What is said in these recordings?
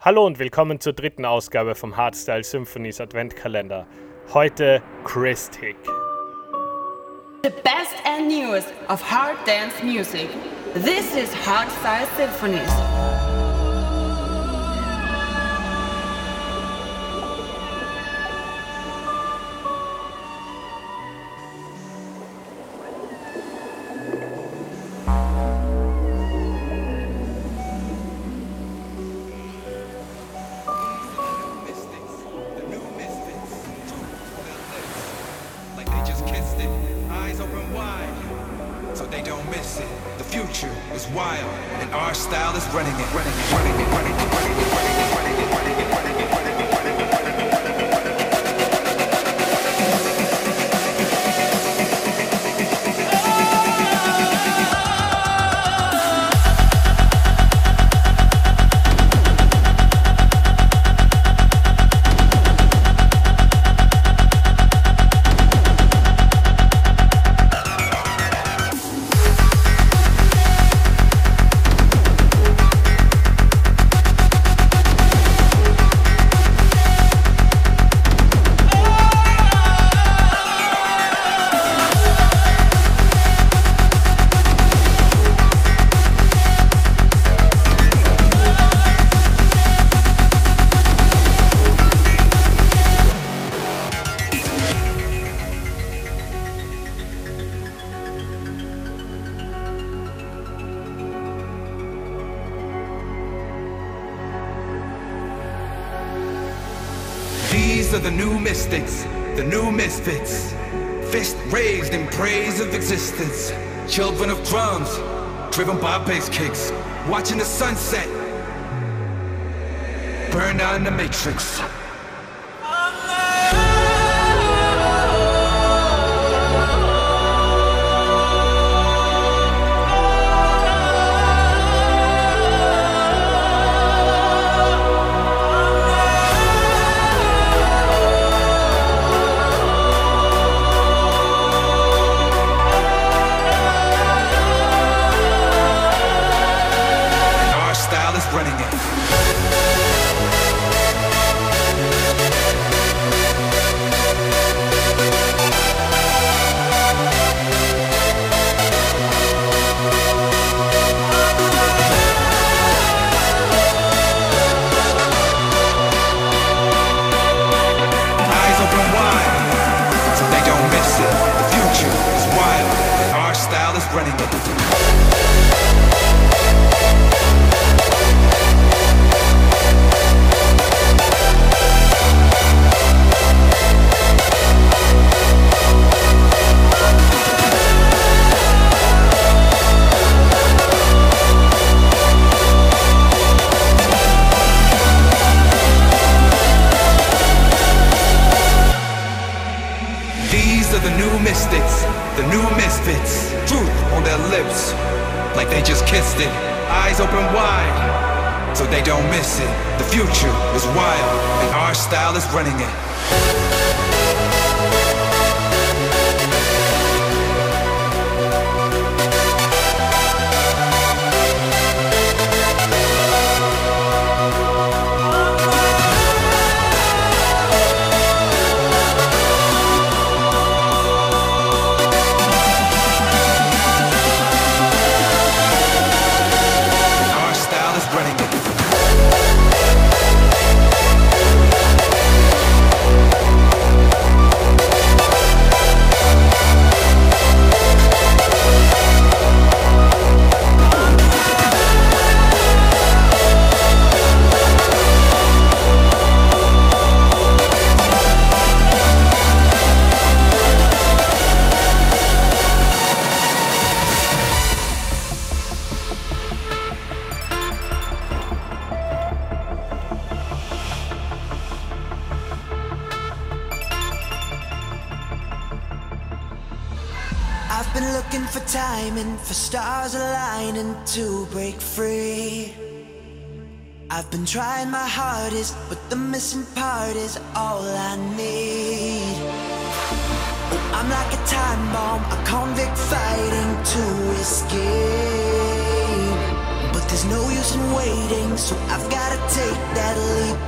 Hallo und willkommen zur dritten Ausgabe vom Hardstyle Symphonies Adventkalender. Heute Christic. The best and newest of hard dance music. This is Hardstyle Symphonies. The new misfits. Fist raised in praise of existence. Children of drums, driven by bass kicks. Watching the sunset. Burn down the matrix. hardest, but the missing part is all I need. I'm like a time bomb, a convict fighting to escape. But there's no use in waiting, so I've gotta take that leap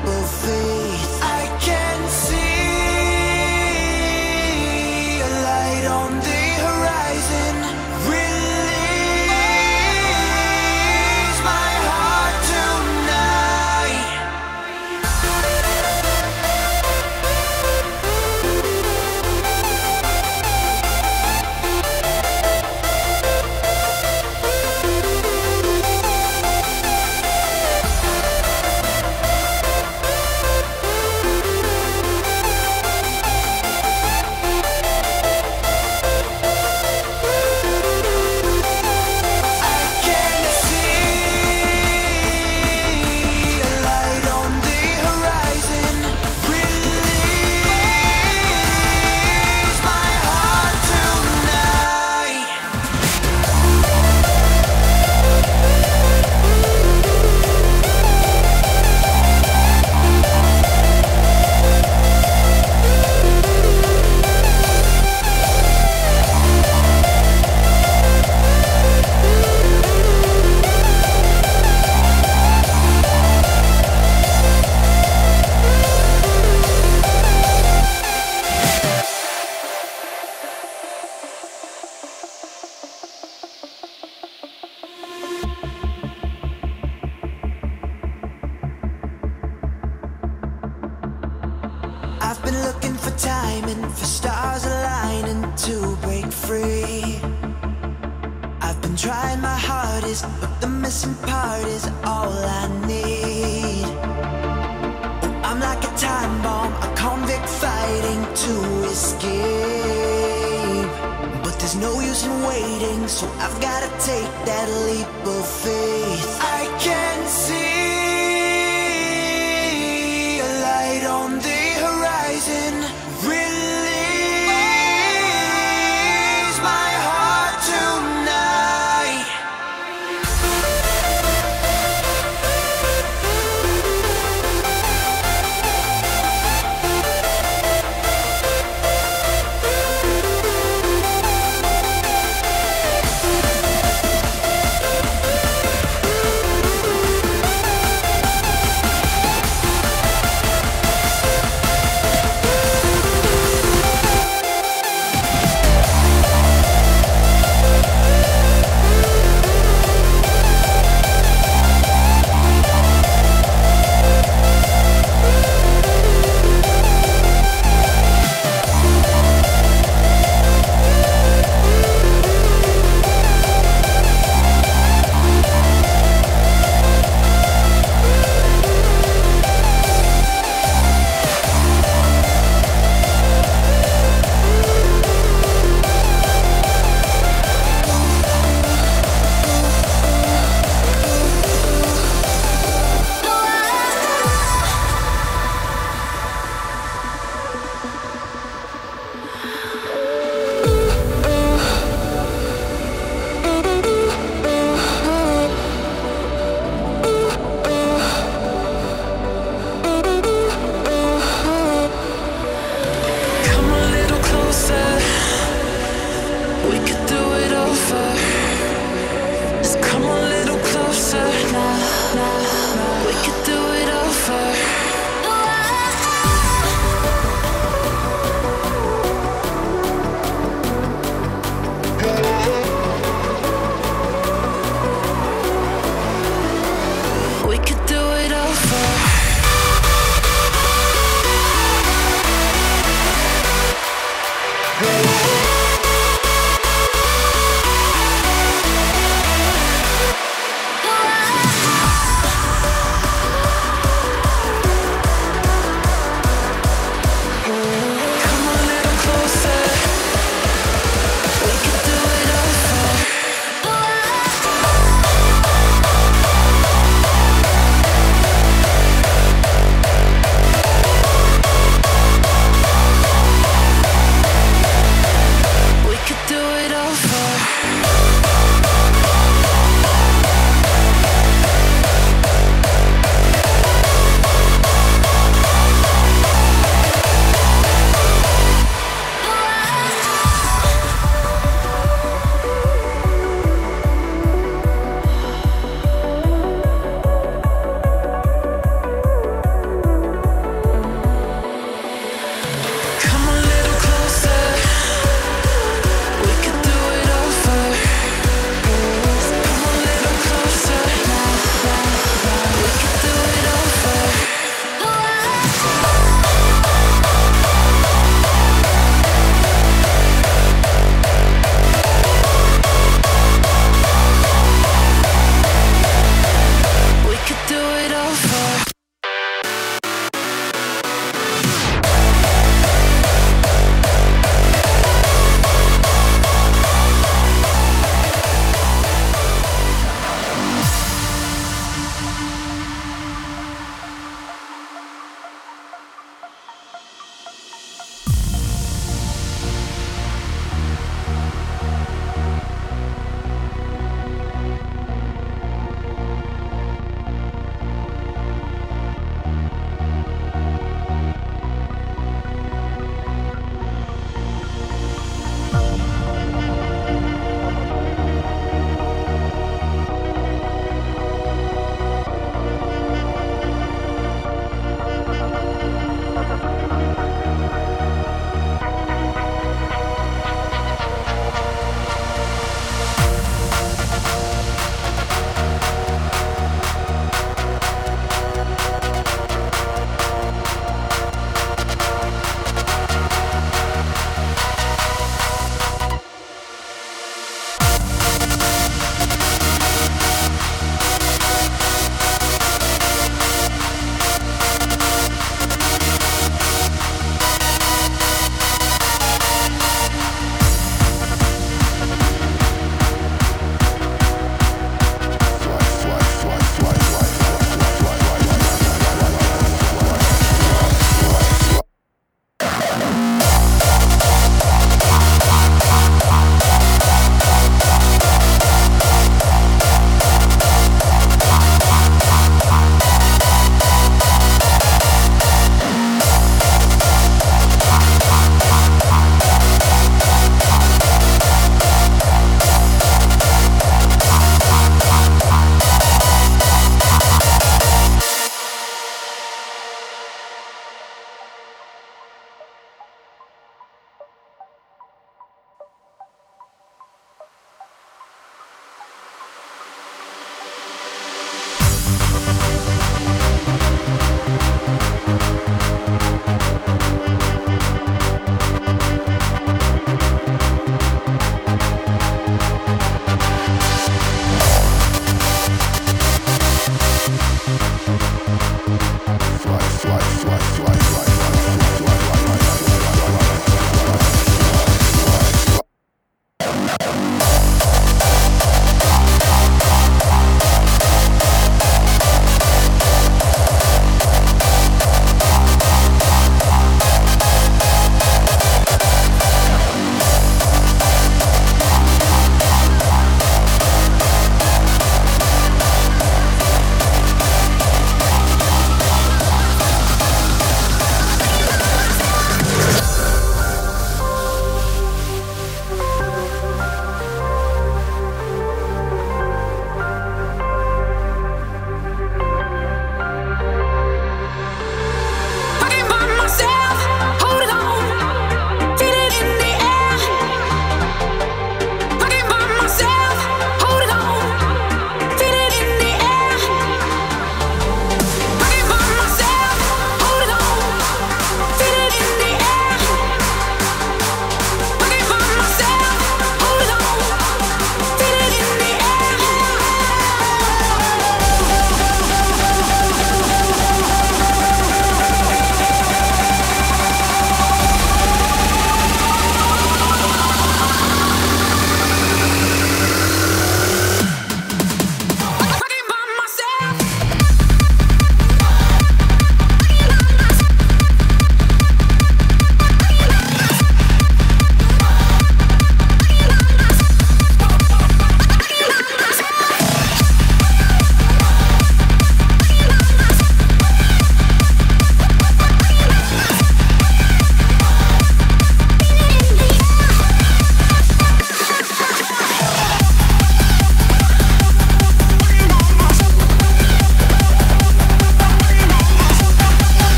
There's no use in waiting, so I've gotta take that leap of faith. I can see.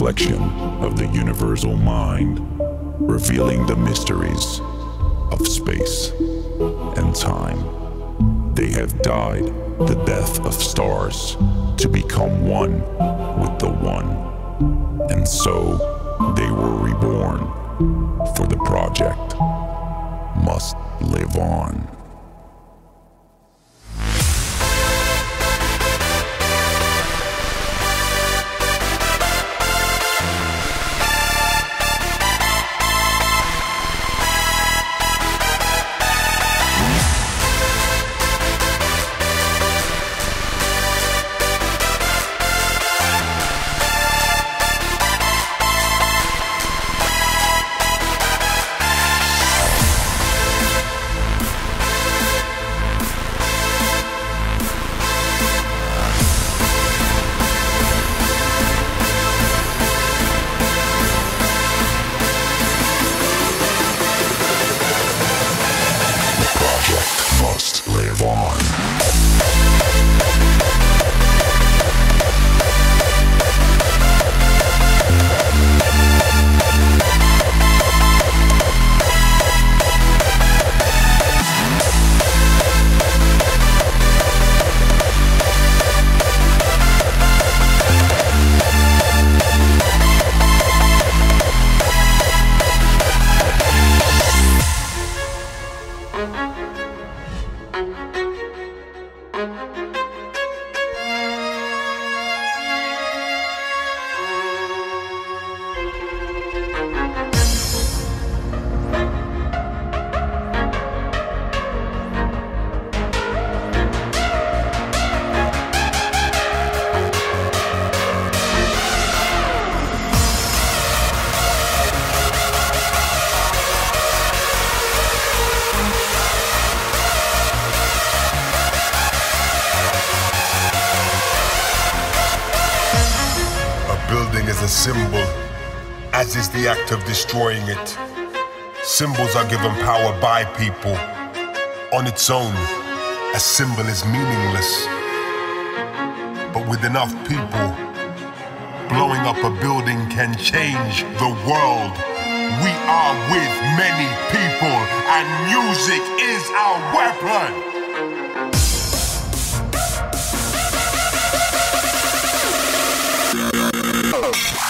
Reflection of the universal mind, revealing the mysteries of space and time. They have died the death of stars to become one with the one. And so they were reborn, for the project must live on. my people on its own. A symbol is meaningless. But with enough people, blowing up a building can change the world. We are with many people, and music is our weapon. Oh.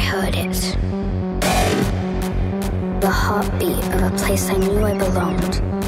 Heard it. The heartbeat of a place I knew I belonged.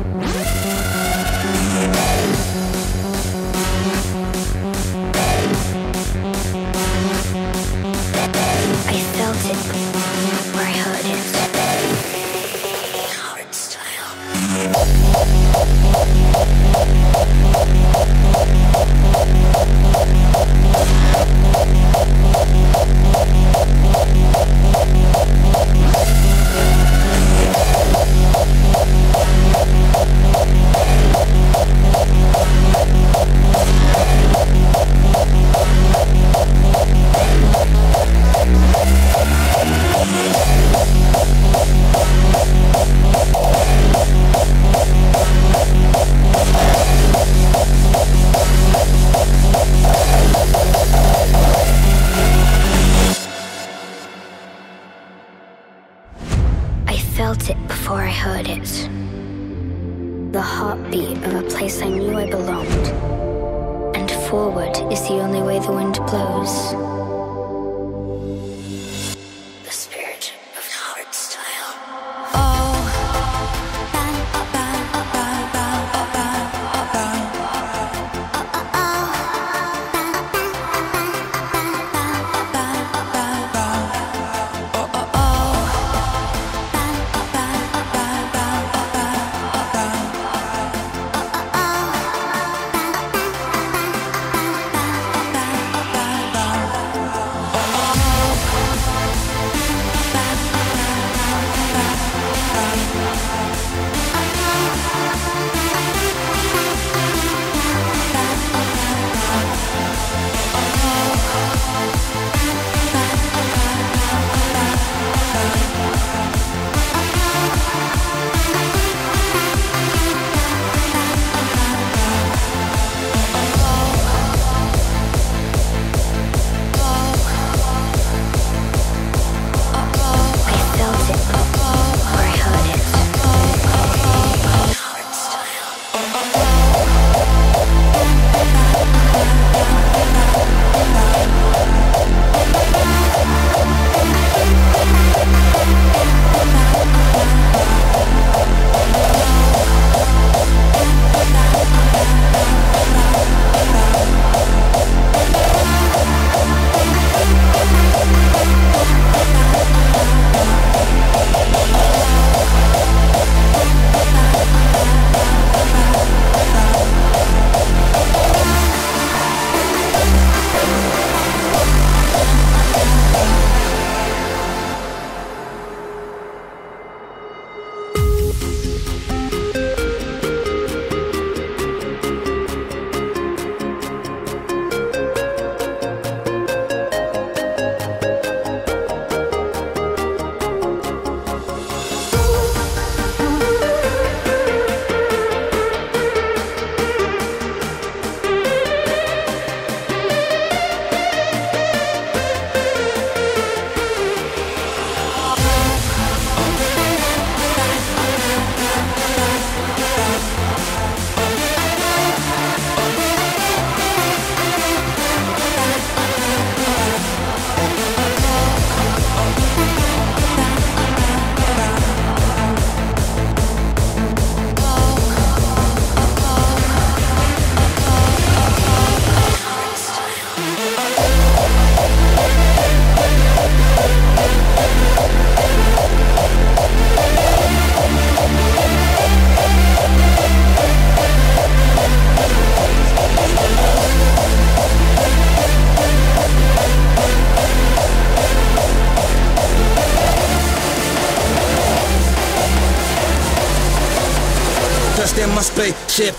Spaceship.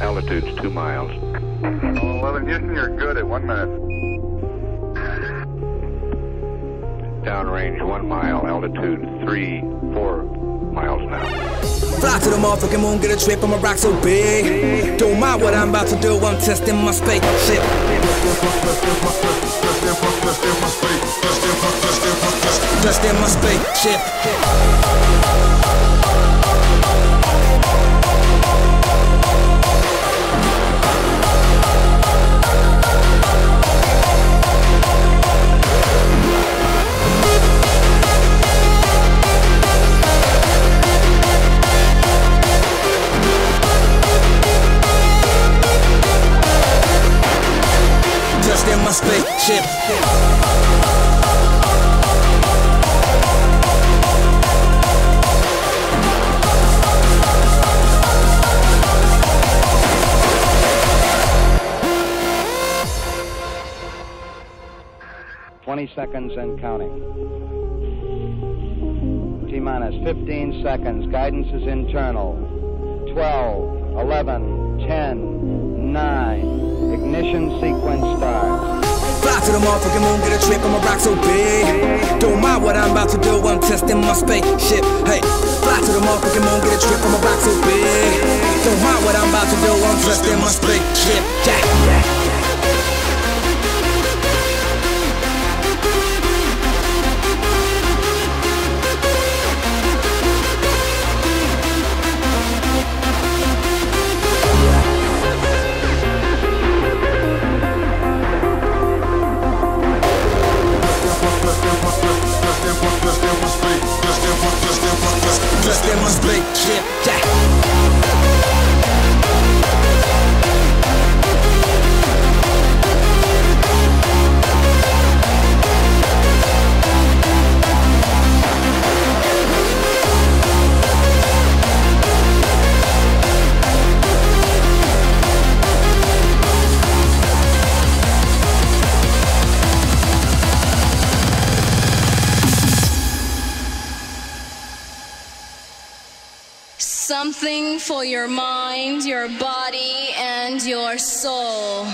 Altitude's two miles. Oh, 11 Houston, you're good at one minute. Downrange one mile. Altitude three, four miles now. Fly to the motherfucking moon, get a trip, I'ma rock so big. Don't mind what I'm about to do, I'm testing my spaceship. touched in my spaceship. Just in my spaceship. Seconds and counting. T minus 15 seconds. Guidance is internal. 12, 11, 10, 9. Ignition sequence starts. Fly to the motherfucking moon, get a trip, I'ma rock so big. Don't mind what I'm about to do, I'm testing my spaceship. Hey, fly to the motherfucking moon, get a trip, I'ma rock so big. Don't mind what I'm about to do, I'm testing my spaceship. Yeah. Something for your mind, your body, and your soul.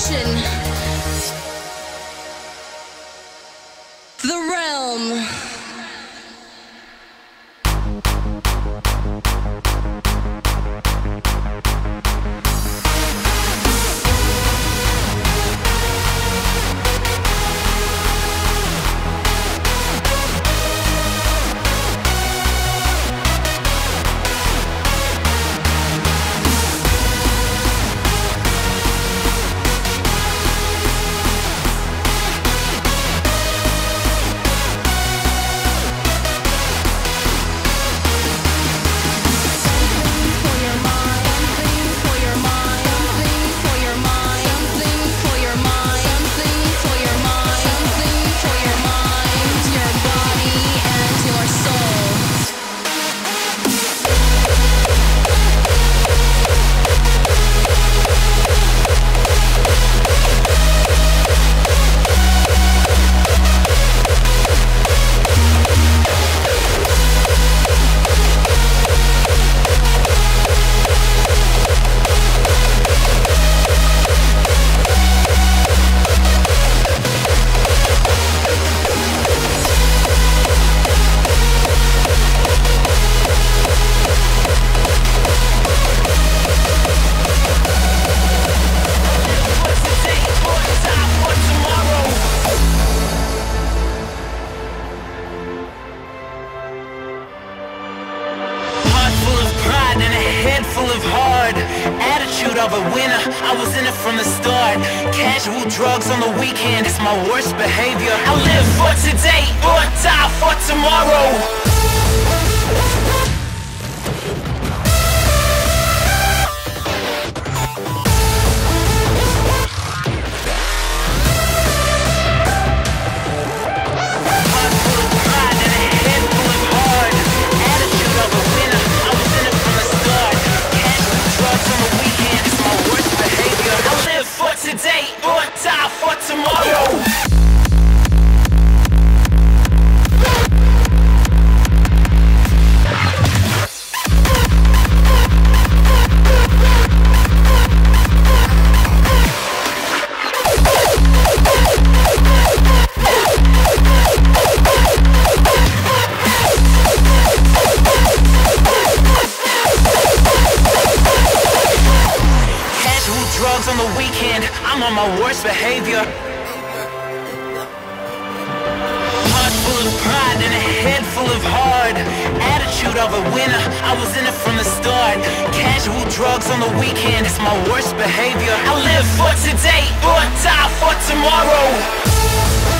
Seduction. I'm on my worst behavior. Heart full of pride and a head full of hard. Attitude of a winner, I was in it from the start. Casual drugs on the weekend, it's my worst behavior. I live for today, or die for tomorrow.